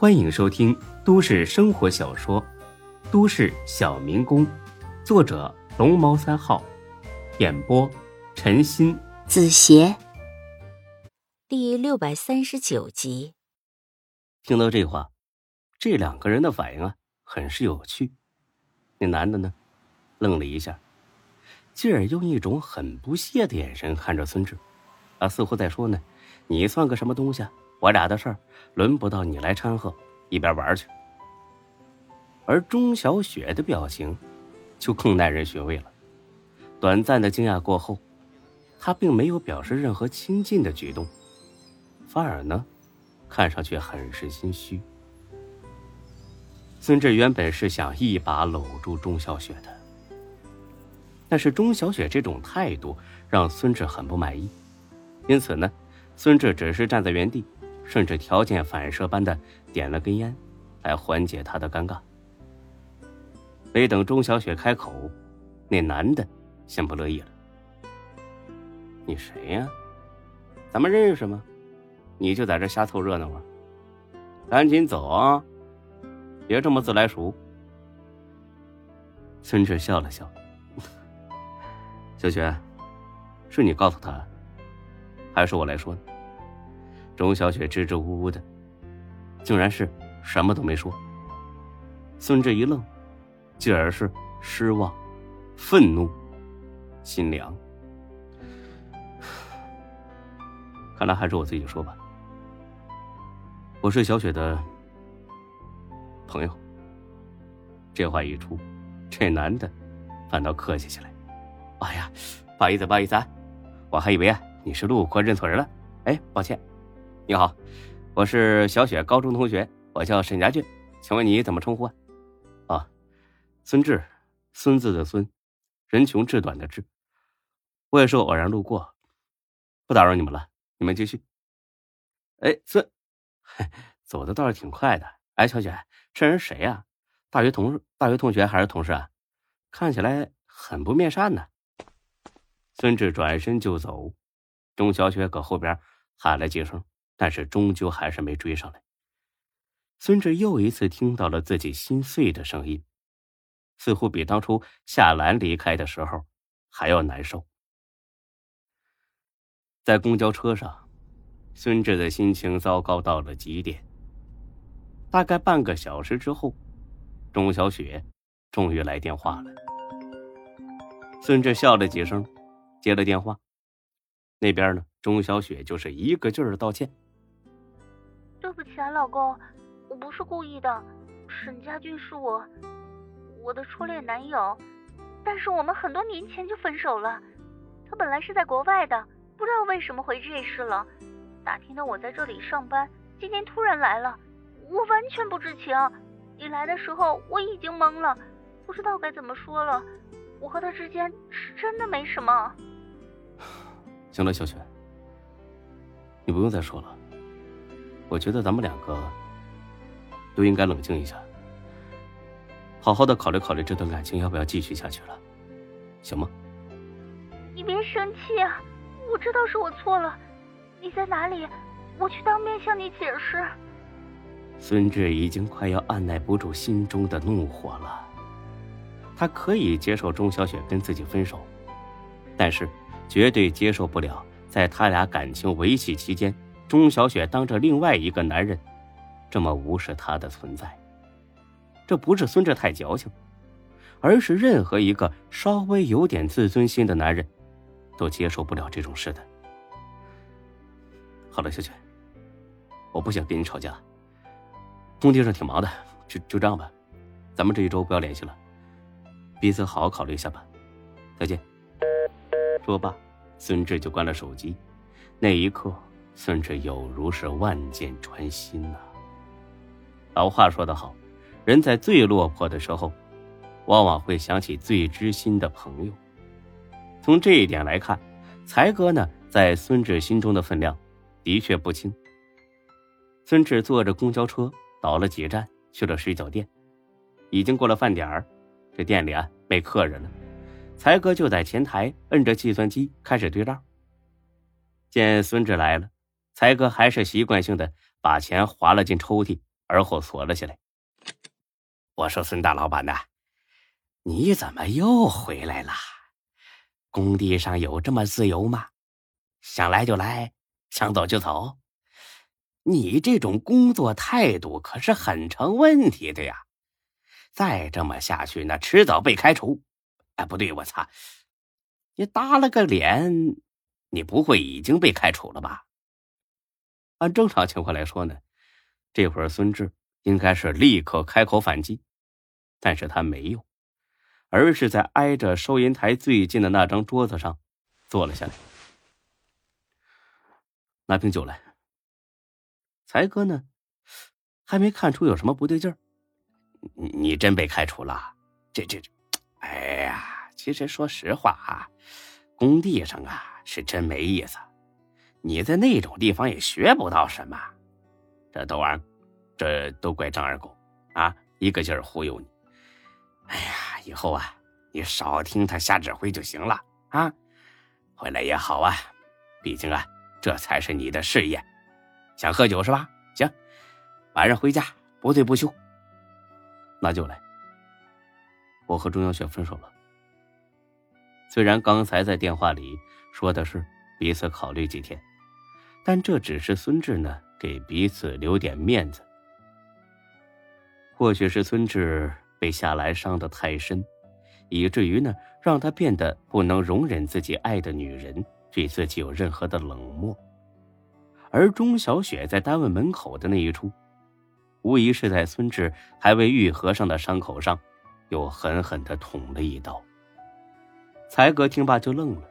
欢迎收听都市生活小说《都市小民工》，作者龙猫三号，演播陈鑫、子邪，第六百三十九集。听到这话，这两个人的反应啊，很是有趣。那男的呢，愣了一下，继而用一种很不屑的眼神看着孙志，啊，似乎在说呢：“你算个什么东西啊？”我俩的事儿轮不到你来掺和，一边玩去。而钟小雪的表情就更耐人寻味了。短暂的惊讶过后，她并没有表示任何亲近的举动，反而呢，看上去很是心虚。孙志原本是想一把搂住钟小雪的，但是钟小雪这种态度让孙志很不满意，因此呢，孙志只是站在原地。甚至条件反射般的点了根烟，来缓解他的尴尬。没等钟小雪开口，那男的先不乐意了：“你谁呀？咱们认识吗？你就在这瞎凑热闹啊？赶紧走啊！别这么自来熟。”孙志笑了笑：“ 小雪，是你告诉他，还是我来说呢？”钟小雪支支吾吾的，竟然是什么都没说。孙志一愣，继而是失望、愤怒、心凉。看来还是我自己说吧。我是小雪的朋友。这话一出，这男的反倒客气起来：“哎呀，不好意思，不好意思啊，我还以为啊你是路过认错人了。哎，抱歉。”你好，我是小雪高中同学，我叫沈家俊，请问你怎么称呼啊？啊，孙志，孙子的孙，人穷志短的志。我也是偶然路过，不打扰你们了，你们继续。哎，孙，走的倒是挺快的。哎，小雪，这人谁呀？大学同大学同学还是同事啊？看起来很不面善呢。孙志转身就走，钟小雪搁后边喊了几声。但是终究还是没追上来。孙志又一次听到了自己心碎的声音，似乎比当初夏兰离开的时候还要难受。在公交车上，孙志的心情糟糕到了极点。大概半个小时之后，钟小雪终于来电话了。孙志笑了几声，接了电话。那边呢，钟小雪就是一个劲儿的道歉。对不起啊，老公，我不是故意的。沈家俊是我我的初恋男友，但是我们很多年前就分手了。他本来是在国外的，不知道为什么回这市了。打听到我在这里上班，今天突然来了，我完全不知情。你来的时候我已经懵了，不知道该怎么说了。我和他之间是真的没什么。行了，小雪，你不用再说了。我觉得咱们两个都应该冷静一下，好好的考虑考虑这段感情要不要继续下去了，行吗？你别生气啊，我知道是我错了。你在哪里？我去当面向你解释。孙志已经快要按耐不住心中的怒火了，他可以接受钟小雪跟自己分手，但是绝对接受不了在他俩感情维系期间。钟小雪当着另外一个男人，这么无视她的存在，这不是孙志太矫情，而是任何一个稍微有点自尊心的男人，都接受不了这种事的。好了，小雪，我不想跟你吵架，工地上挺忙的，就就这样吧，咱们这一周不要联系了，彼此好好考虑一下吧，再见。说罢，孙志就关了手机，那一刻。孙志有如是万箭穿心呐。老话说得好，人在最落魄的时候，往往会想起最知心的朋友。从这一点来看，才哥呢，在孙志心中的分量，的确不轻。孙志坐着公交车倒了几站，去了水饺店。已经过了饭点儿，这店里啊没客人了，才哥就在前台摁着计算机开始对账。见孙志来了。才哥还是习惯性的把钱划了进抽屉，而后锁了起来。我说：“孙大老板呐，你怎么又回来了？工地上有这么自由吗？想来就来，想走就走。你这种工作态度可是很成问题的呀！再这么下去，那迟早被开除。哎，不对，我擦！你耷了个脸，你不会已经被开除了吧？按正常情况来说呢，这会儿孙志应该是立刻开口反击，但是他没有，而是在挨着收银台最近的那张桌子上坐了下来，拿瓶酒来。才哥呢，还没看出有什么不对劲儿。你真被开除了？这这这，哎呀，其实说实话啊，工地上啊是真没意思。你在那种地方也学不到什么，这都玩这都怪张二狗啊，一个劲儿忽悠你。哎呀，以后啊，你少听他瞎指挥就行了啊。回来也好啊，毕竟啊，这才是你的事业。想喝酒是吧？行，晚上回家不醉不休。那就来。我和钟小雪分手了。虽然刚才在电话里说的是彼此考虑几天。但这只是孙志呢，给彼此留点面子。或许是孙志被夏兰伤得太深，以至于呢，让他变得不能容忍自己爱的女人对自己有任何的冷漠。而钟小雪在单位门口的那一出，无疑是在孙志还未愈合上的伤口上，又狠狠的捅了一刀。才哥听罢就愣了。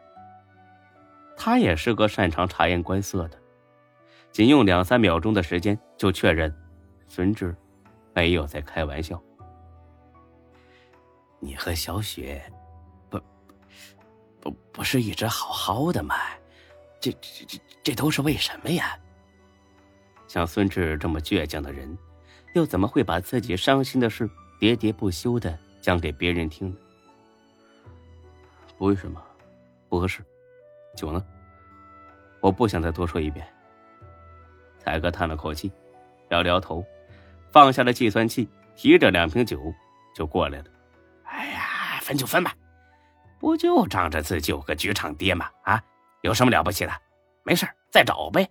他也是个擅长察言观色的，仅用两三秒钟的时间就确认，孙志没有在开玩笑。你和小雪，不，不，不是一直好好的吗？这、这、这、这都是为什么呀？像孙志这么倔强的人，又怎么会把自己伤心的事喋喋不休的讲给别人听呢？不为什么，不合适。酒呢？我不想再多说一遍。才哥叹了口气，摇摇头，放下了计算器，提着两瓶酒就过来了。哎呀，分就分吧，不就仗着自己有个局长爹吗？啊，有什么了不起的？没事再找呗。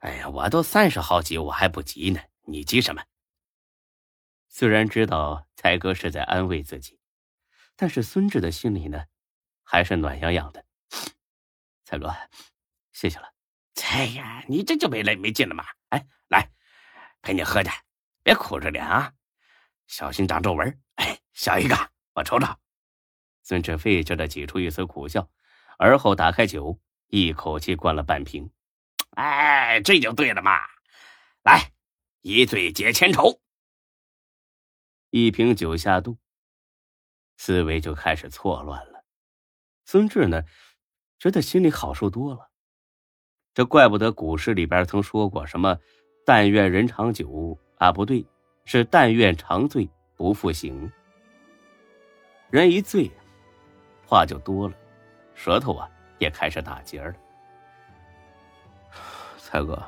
哎呀，我都三十好几，我还不急呢，你急什么？虽然知道才哥是在安慰自己，但是孙志的心里呢，还是暖洋洋的。大哥，谢谢了。哎呀，你这就没来没劲了吗？哎，来，陪你喝点，别苦着脸啊，小心长皱纹。哎，小一个，我瞅瞅。孙志费劲的挤出一丝苦笑，而后打开酒，一口气灌了半瓶。哎，这就对了嘛。来，一醉解千愁。一瓶酒下肚，思维就开始错乱了。孙志呢？觉得心里好受多了，这怪不得古诗里边曾说过什么“但愿人长久”啊，不对，是“但愿长醉不复醒”。人一醉，话就多了，舌头啊也开始打结了。才哥，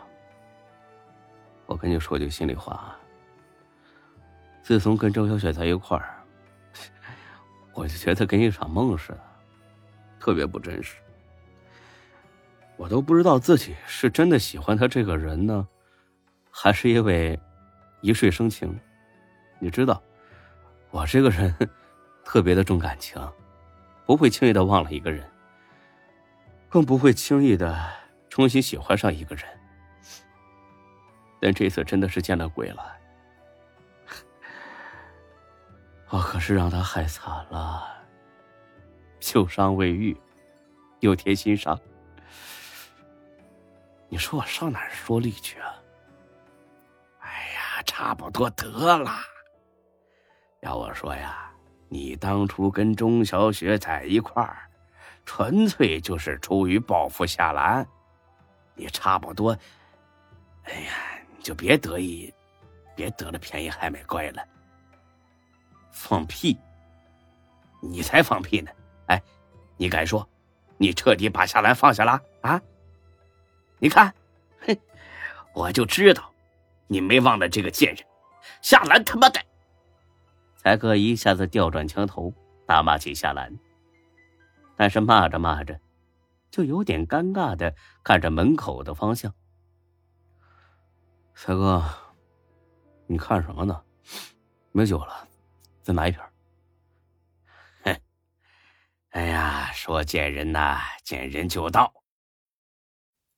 我跟你说句心里话啊，自从跟周小雪在一块儿，我就觉得跟一场梦似的，特别不真实。我都不知道自己是真的喜欢他这个人呢，还是因为一睡生情。你知道，我这个人特别的重感情，不会轻易的忘了一个人，更不会轻易的重新喜欢上一个人。但这次真的是见了鬼了，我可是让他害惨了，旧伤未愈，又添新伤。你说我上哪儿说理去啊？哎呀，差不多得了。要我说呀，你当初跟钟小雪在一块儿，纯粹就是出于报复夏兰。你差不多，哎呀，你就别得意，别得了便宜还卖乖了。放屁！你才放屁呢！哎，你敢说，你彻底把夏兰放下了啊？你看，嘿，我就知道，你没忘了这个贱人，夏兰他妈的！才哥一下子调转枪头，大骂起夏兰。但是骂着骂着，就有点尴尬的看着门口的方向。才哥，你看什么呢？没酒了，再拿一瓶。哼，哎呀，说见人呐，见人就到。